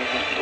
mundo.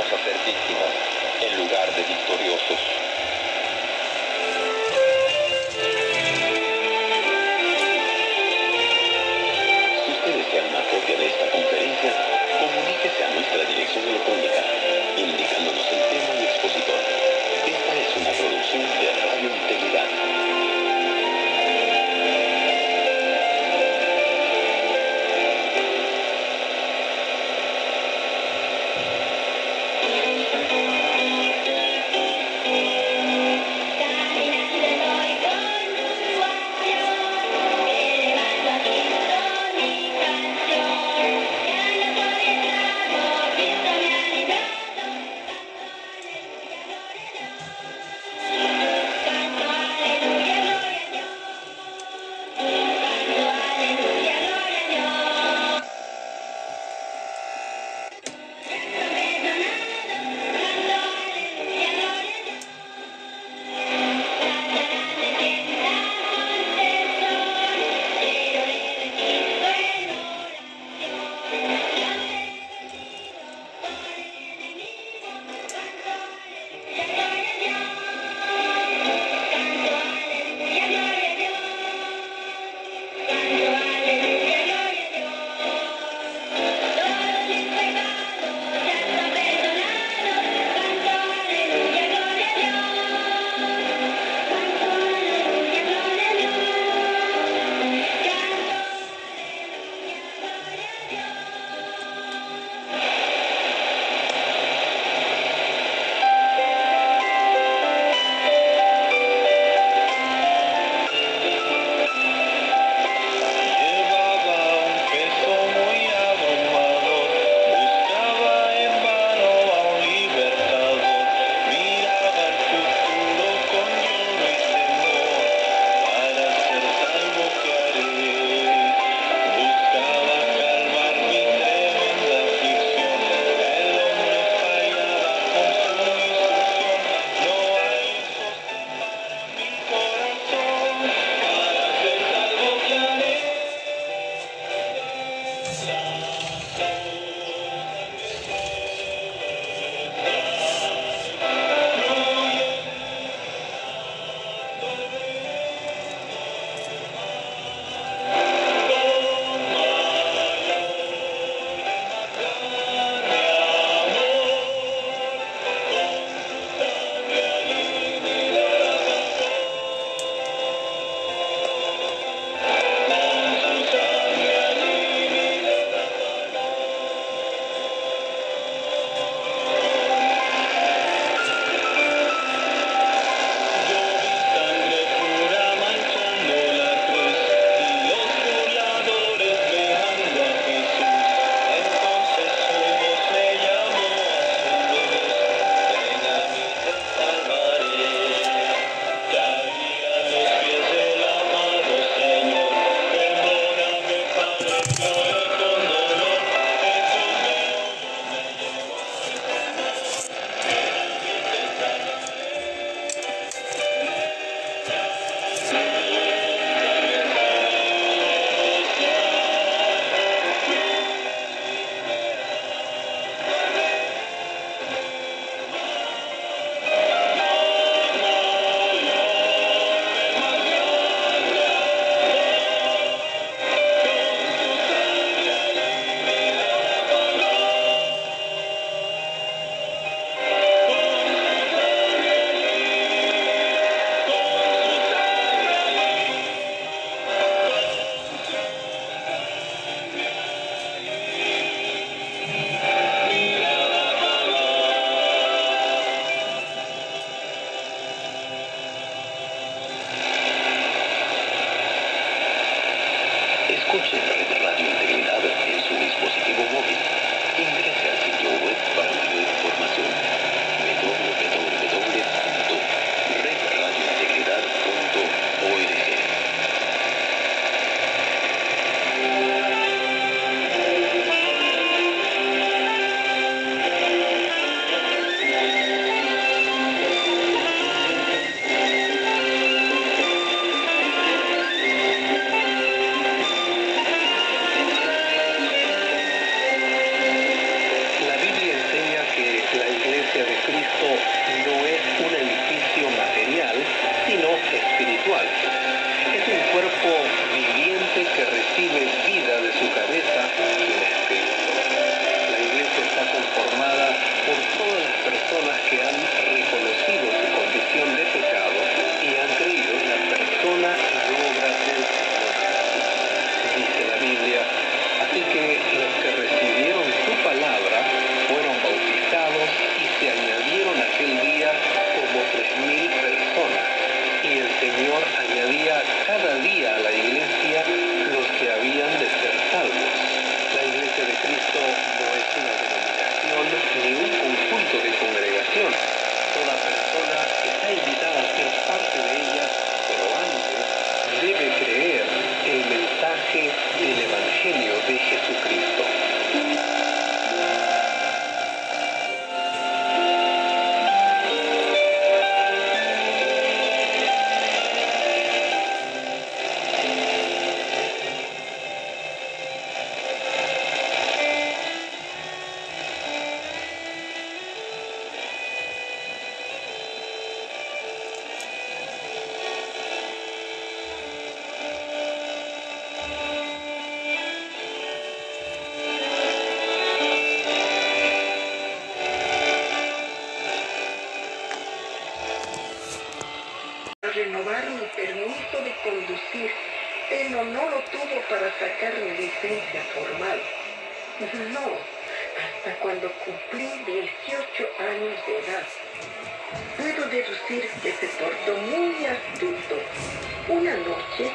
vamos a ser víctimas en lugar de victoriosos. Si ustedes sean una copia de esta conferencia, comuníquese a nuestra dirección electrónica pero no lo tuvo para sacar mi licencia formal. No, hasta cuando cumplí 18 años de edad. Puedo deducir que se portó muy astuto. Una noche,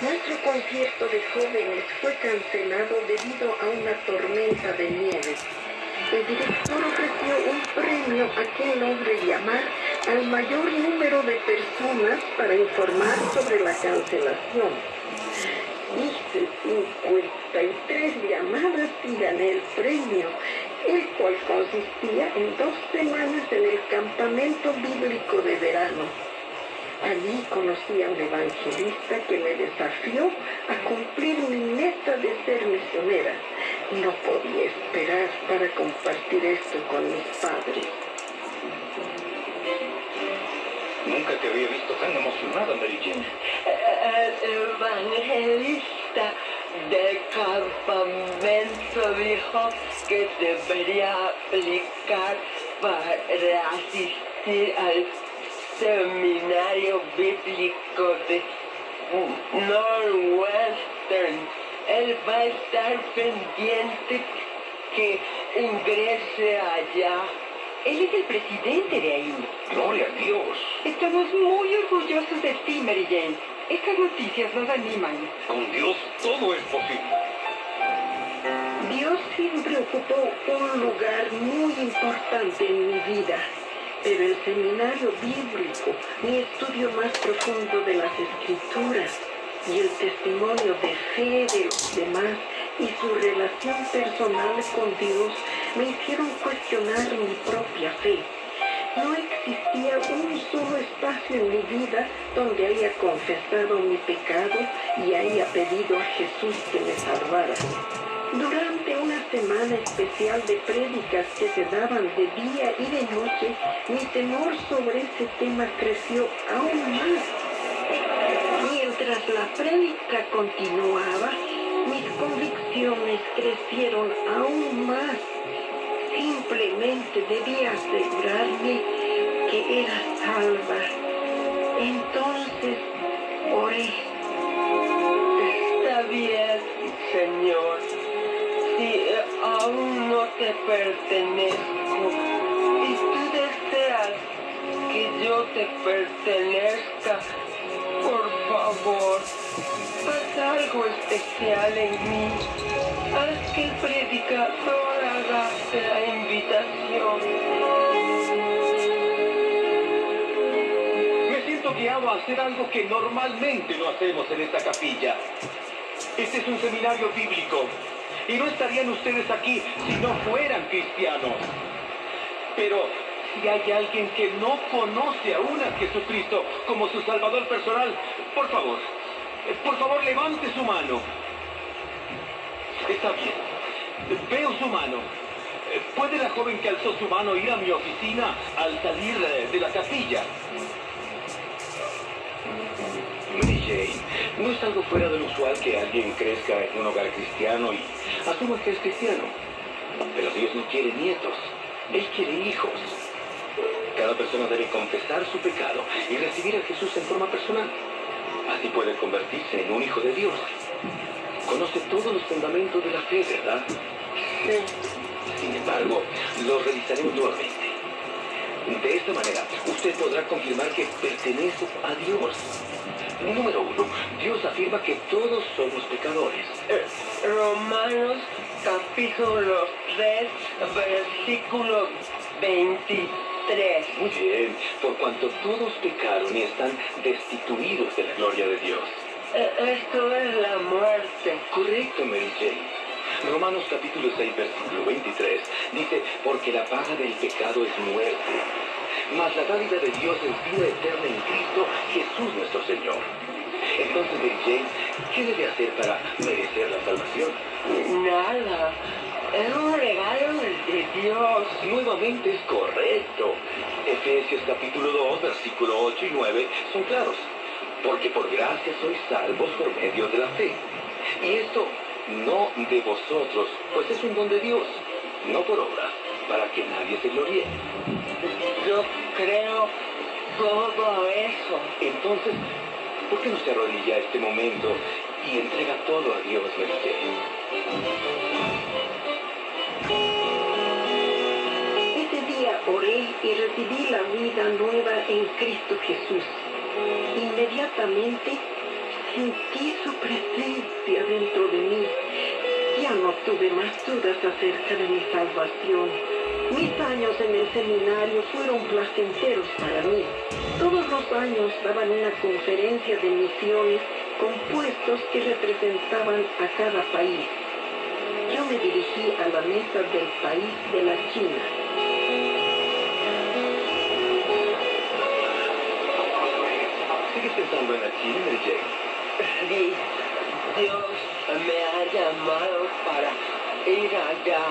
nuestro concierto de jóvenes fue cancelado debido a una tormenta de nieve. El director ofreció un premio a quien logre llamar al mayor número de personas para informar sobre la cancelación. Hice 53 llamadas y gané el premio, el cual consistía en dos semanas en el campamento bíblico de verano. Allí conocí a un evangelista que me desafió a cumplir mi meta de ser misionera. No podía esperar para compartir esto con mis padres. Nunca te había visto tan emocionada, Mary Jane. El evangelista del campamento dijo que debería aplicar para asistir al seminario bíblico de Northwestern. Él va a estar pendiente que ingrese allá. Él es el presidente de ahí. Gloria a Dios. Estamos muy orgullosos de ti, Mary Jane. Estas noticias nos animan. Con Dios todo es posible. Dios siempre ocupó un lugar muy importante en mi vida, pero el seminario bíblico, mi estudio más profundo de las escrituras y el testimonio de fe de los demás y su relación personal con Dios me hicieron cuestionar mi propia fe. No existía un solo espacio en mi vida donde haya confesado mi pecado y haya pedido a Jesús que me salvara. Durante una semana especial de prédicas que se daban de día y de noche, mi temor sobre ese tema creció aún más. Mientras la prédica continuaba, mis convicciones crecieron aún más. Simplemente debía asegurarme que era salva. Entonces oré. Está bien, Señor. Si eh, aún no te pertenezco y tú deseas que yo te pertenezca, por favor, pasa algo especial en mí. Haz que el predicador la invitación. Me siento guiado a hacer algo que normalmente no hacemos en esta capilla. Este es un seminario bíblico y no estarían ustedes aquí si no fueran cristianos. Pero si hay alguien que no conoce aún a Jesucristo como su Salvador personal, por favor, por favor levante su mano. Está bien. Veo su mano. ¿Puede la joven que alzó su mano ir a mi oficina al salir eh, de la capilla? Mary Jane, no es algo fuera del usual que alguien crezca en un hogar cristiano y asuma que es cristiano. Pero Dios no quiere nietos, Él quiere hijos. Cada persona debe confesar su pecado y recibir a Jesús en forma personal. Así puede convertirse en un hijo de Dios. Conoce todos los fundamentos de la fe, ¿verdad? Sin embargo, los revisaremos nuevamente. De esta manera, usted podrá confirmar que pertenece a Dios. Número uno, Dios afirma que todos somos pecadores. Eh, Romanos capítulo 3, versículo 23. Muy bien, por cuanto todos pecaron y están destituidos de la gloria de Dios. Eh, Esto es la muerte. Correcto, Mary Jane. Romanos capítulo 6, versículo 23 dice, porque la paga del pecado es muerte, mas la dádiva de Dios es vida eterna en Cristo Jesús nuestro Señor. Entonces, Mary Jane, ¿qué debe hacer para merecer la salvación? Nada. Es un regalo de Dios. Nuevamente es correcto. Efesios capítulo 2, versículo 8 y 9 son claros. Porque por gracia sois salvos por medio de la fe. Y esto no de vosotros, pues es un don de Dios, no por obras, para que nadie se gloríe. Yo creo todo eso. Entonces, ¿por qué no se arrodilla este momento y entrega todo a Dios, Jane? Ese día oré y recibí la vida nueva en Cristo Jesús. Inmediatamente sentí su presencia dentro de mí. Ya no tuve más dudas acerca de mi salvación. Mis años en el seminario fueron placenteros para mí. Todos los años daban una conferencia de misiones con puestos que representaban a cada país. Yo me dirigí a la mesa del país de la China. ¿Sigues pensando en la China? Di- Dios me ha llamado para ir allá.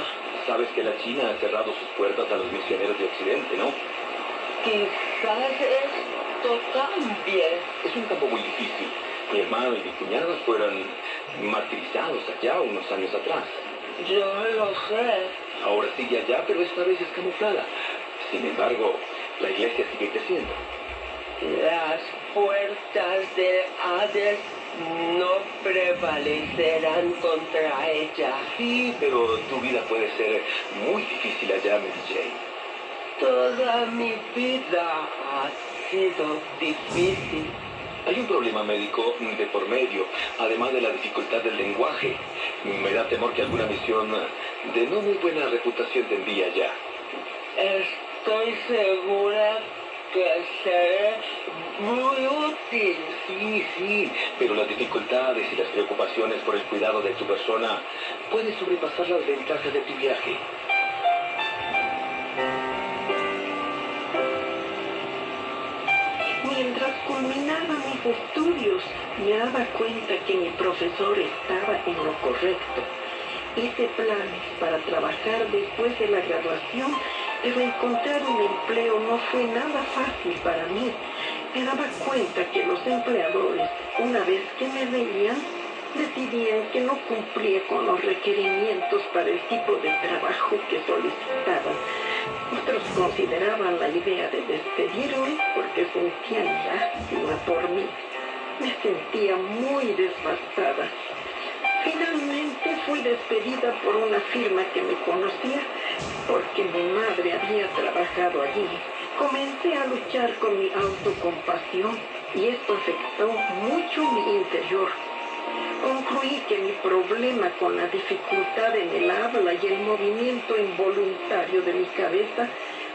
Sabes que la China ha cerrado sus puertas a los misioneros de Occidente, ¿no? Quizás esto cambie. Es un campo muy difícil. Mi hermano y mi cuñada fueron martirizados allá unos años atrás. Yo lo sé. Ahora sigue allá, pero esta vez es camuflada. Sin embargo, la iglesia sigue creciendo. Las puertas del Hades no prevalecerán contra ella. Sí, pero tu vida puede ser muy difícil allá, Mary Jane. Toda mi vida ha sido difícil. Hay un problema médico de por medio, además de la dificultad del lenguaje. Me da temor que alguna misión de no muy buena reputación te envíe allá. Estoy segura seré muy útil. Sí, sí, pero las dificultades y las preocupaciones por el cuidado de tu persona pueden sobrepasar las ventajas de tu viaje. Mientras culminaba mis estudios, me daba cuenta que mi profesor estaba en lo correcto. Hice planes para trabajar después de la graduación, pero encontrar un empleo no fue nada fácil para mí. Me daba cuenta que los empleadores, una vez que me veían, decidían que no cumplía con los requerimientos para el tipo de trabajo que solicitaban. Otros consideraban la idea de despedirme porque sentían lástima por mí. Me sentía muy desbastada. Finalmente fui despedida por una firma que me conocía porque mi madre había trabajado allí. Comencé a luchar con mi autocompasión y esto afectó mucho mi interior. Concluí que mi problema con la dificultad en el habla y el movimiento involuntario de mi cabeza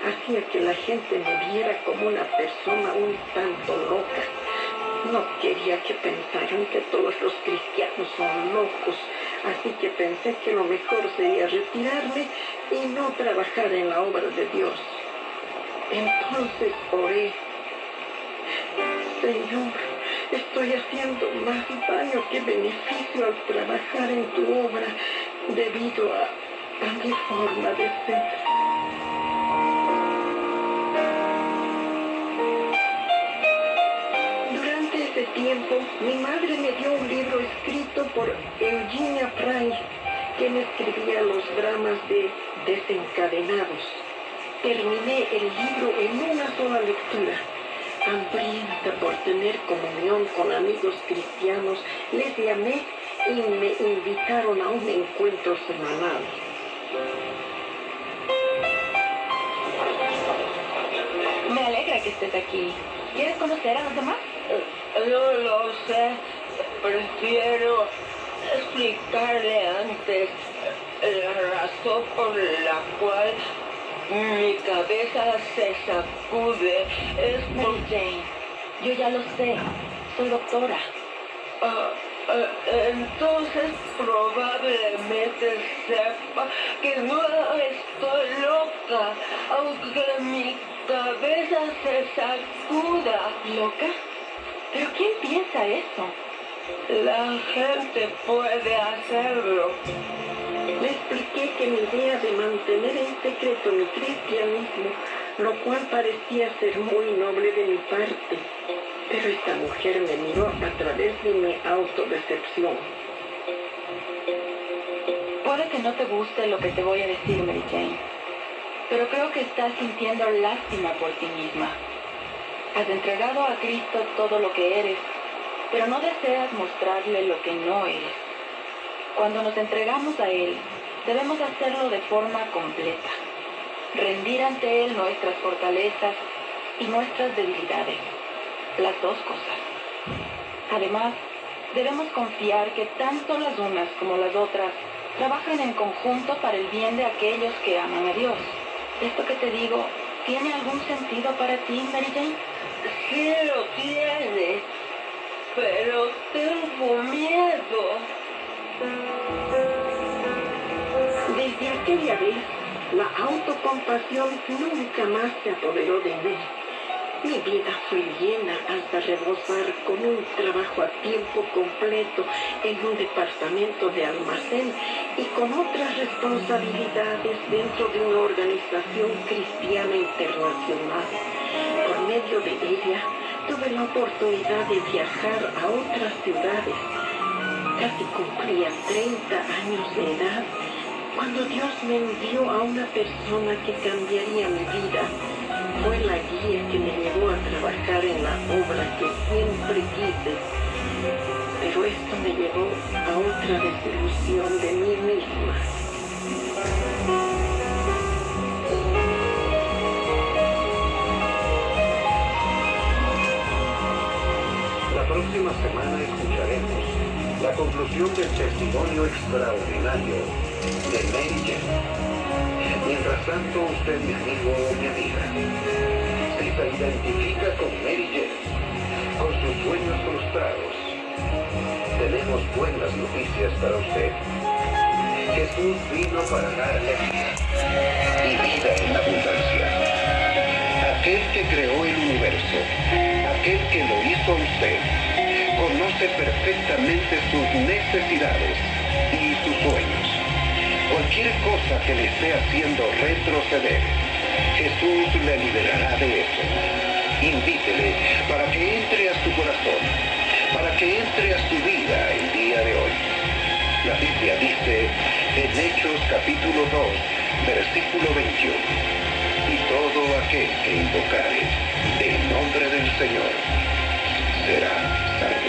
hacía que la gente me viera como una persona un tanto loca. No quería que pensaran que todos los cristianos son locos, así que pensé que lo mejor sería retirarme y no trabajar en la obra de Dios. Entonces oré, Señor, estoy haciendo más daño que beneficio al trabajar en tu obra debido a, mi forma de ser. Tiempo, mi madre me dio un libro escrito por Eugenia Price, quien escribía los dramas de Desencadenados. Terminé el libro en una sola lectura. Hambrienta por tener comunión con amigos cristianos, les llamé y me invitaron a un encuentro semanal. Me alegra que estés aquí. ¿Quieres conocer a los demás? No lo sé. Prefiero explicarle antes la razón por la cual mi cabeza se sacude. Es por... Mary Jane, yo ya lo sé. Soy doctora. Ah, ah, entonces probablemente sepa que no estoy loca, aunque mi cabeza se sacuda. ¿Loca? ¿Pero quién piensa eso? La gente puede hacerlo. Le expliqué que mi idea de mantener en secreto mi cristianismo, lo cual parecía ser muy noble de mi parte, pero esta mujer me miró a través de mi autodecepción. Puede que no te guste lo que te voy a decir, Mary Jane, pero creo que estás sintiendo lástima por ti misma. Has entregado a Cristo todo lo que eres, pero no deseas mostrarle lo que no eres. Cuando nos entregamos a Él, debemos hacerlo de forma completa. Rendir ante Él nuestras fortalezas y nuestras debilidades. Las dos cosas. Además, debemos confiar que tanto las unas como las otras trabajan en conjunto para el bien de aquellos que aman a Dios. Esto que te digo, ¿tiene algún sentido para ti, Mary Jane? Sí lo tiene, pero tengo miedo. Desde aquella vez, la autocompasión nunca más se apoderó de mí. Mi vida fue llena hasta rebosar con un trabajo a tiempo completo en un departamento de almacén y con otras responsabilidades dentro de una organización cristiana internacional. Por medio de ella, tuve la oportunidad de viajar a otras ciudades. Casi cumplía 30 años de edad cuando Dios me envió a una persona que cambiaría mi vida. Fue la guía que me llevó a trabajar en la obra que siempre quise. Pero esto me llevó a otra desilusión de mí conclusión del testimonio extraordinario de Mary Jane. Mientras tanto, usted, mi amigo o mi amiga, si se identifica con Mary Jane, con sus sueños frustrados, tenemos buenas noticias para usted. Jesús vino para darle vida y vida en abundancia. Aquel que creó el universo, aquel que lo hizo usted, conoce perfectamente sus necesidades y sus sueños. Cualquier cosa que le esté haciendo retroceder, Jesús le liberará de eso. Invítele para que entre a su corazón, para que entre a su vida el día de hoy. La Biblia dice en Hechos capítulo 2, versículo 21, y todo aquel que invocare el nombre del Señor será salvo.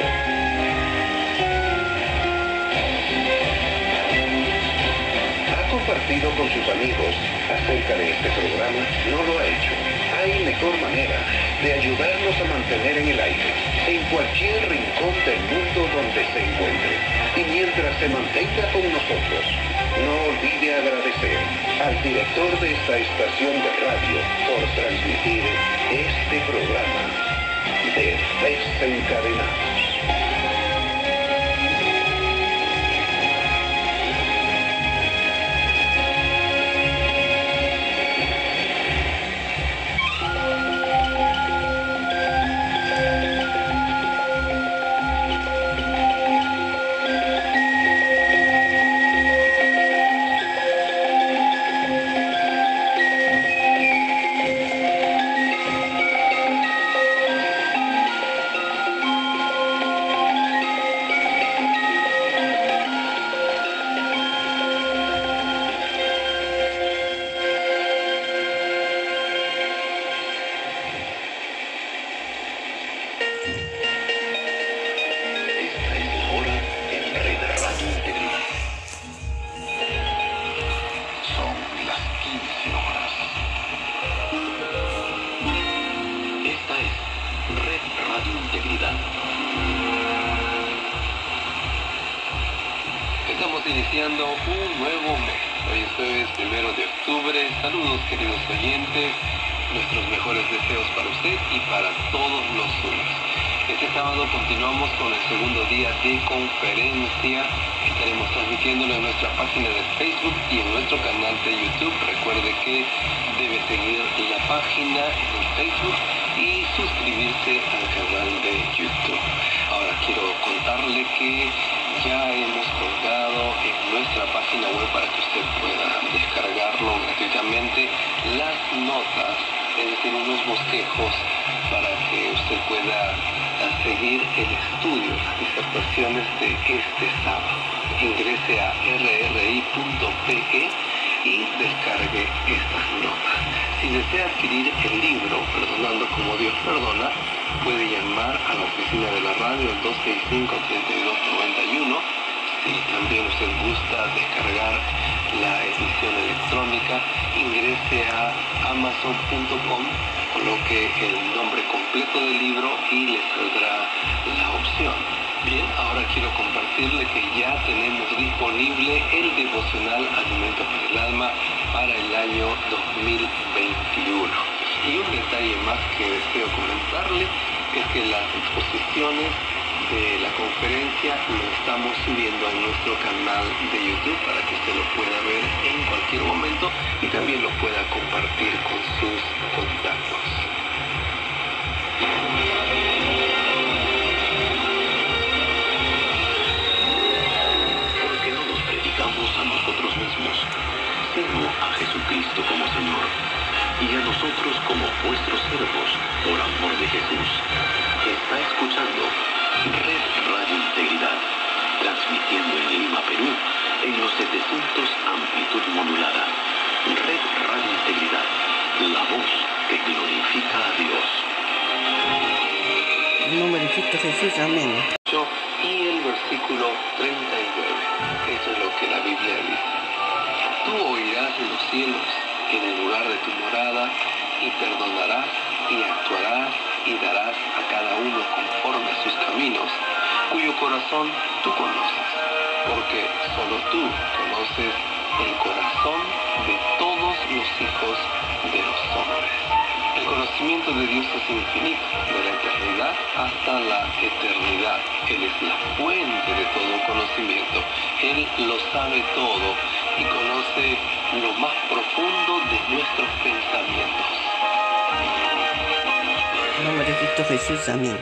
Compartido con sus amigos acerca de este programa? ¿No lo ha hecho? hay mejor manera de ayudarnos a mantener en el aire, en cualquier rincón del mundo donde se encuentre. Y mientras se mantenga con nosotros, no olvide agradecer al director de esta estación de radio por transmitir este programa de Desencadenados. Nuestros mejores deseos para usted y para todos los suyos. Este sábado continuamos con el segundo día de conferencia. Estaremos transmitiéndolo en nuestra página de Facebook y en nuestro canal de YouTube. Recuerde que debe seguir la página en Facebook y suscribirse al canal de YouTube. Ahora quiero contarle que ya hemos colgado en nuestra página web para que usted pueda descargarlo gratuitamente las notas, es decir, unos bosquejos para que usted pueda ah, seguir el estudio, las disertaciones de este sábado. Ingrese a rri.pe y descargue estas notas. Si desea adquirir el libro Perdonando como Dios perdona, puede llamar a la oficina de la radio al 265-3291. Si también usted gusta descargar la edición electrónica, ingrese a amazon.com, coloque el nombre completo del libro y le saldrá la opción. Bien, ahora quiero compartirle que ya tenemos disponible el devocional Alimento para el Alma para el año 2021. Y un detalle más que deseo comentarle es que las exposiciones de la conferencia lo estamos subiendo a nuestro canal de YouTube para que usted lo pueda ver en cualquier momento y también lo pueda compartir con sus contactos. Porque no nos predicamos a nosotros mismos, sino a Jesucristo como Señor, y a nosotros como vuestros siervos, por amor de Jesús. Está escuchando Red Radio Integridad, transmitiendo en Lima, Perú, en los 700 amplitud modulada. Red Radio Integridad, la voz que glorifica a Dios. De Cristo Jesús, amén. Y el versículo 39. Esto es lo que la Biblia dice. Tú oirás en los cielos, en el lugar de tu morada, y perdonarás, y actuarás, y darás a cada uno conforme a sus caminos, cuyo corazón tú conoces, porque solo tú conoces el corazón de todos los hijos de los hombres. El conocimiento de Dios es infinito, de la eternidad hasta la eternidad. Él es la fuente de todo conocimiento. Él lo sabe todo y conoce lo más profundo de nuestros pensamientos. En nombre de Cristo Jesús, amén.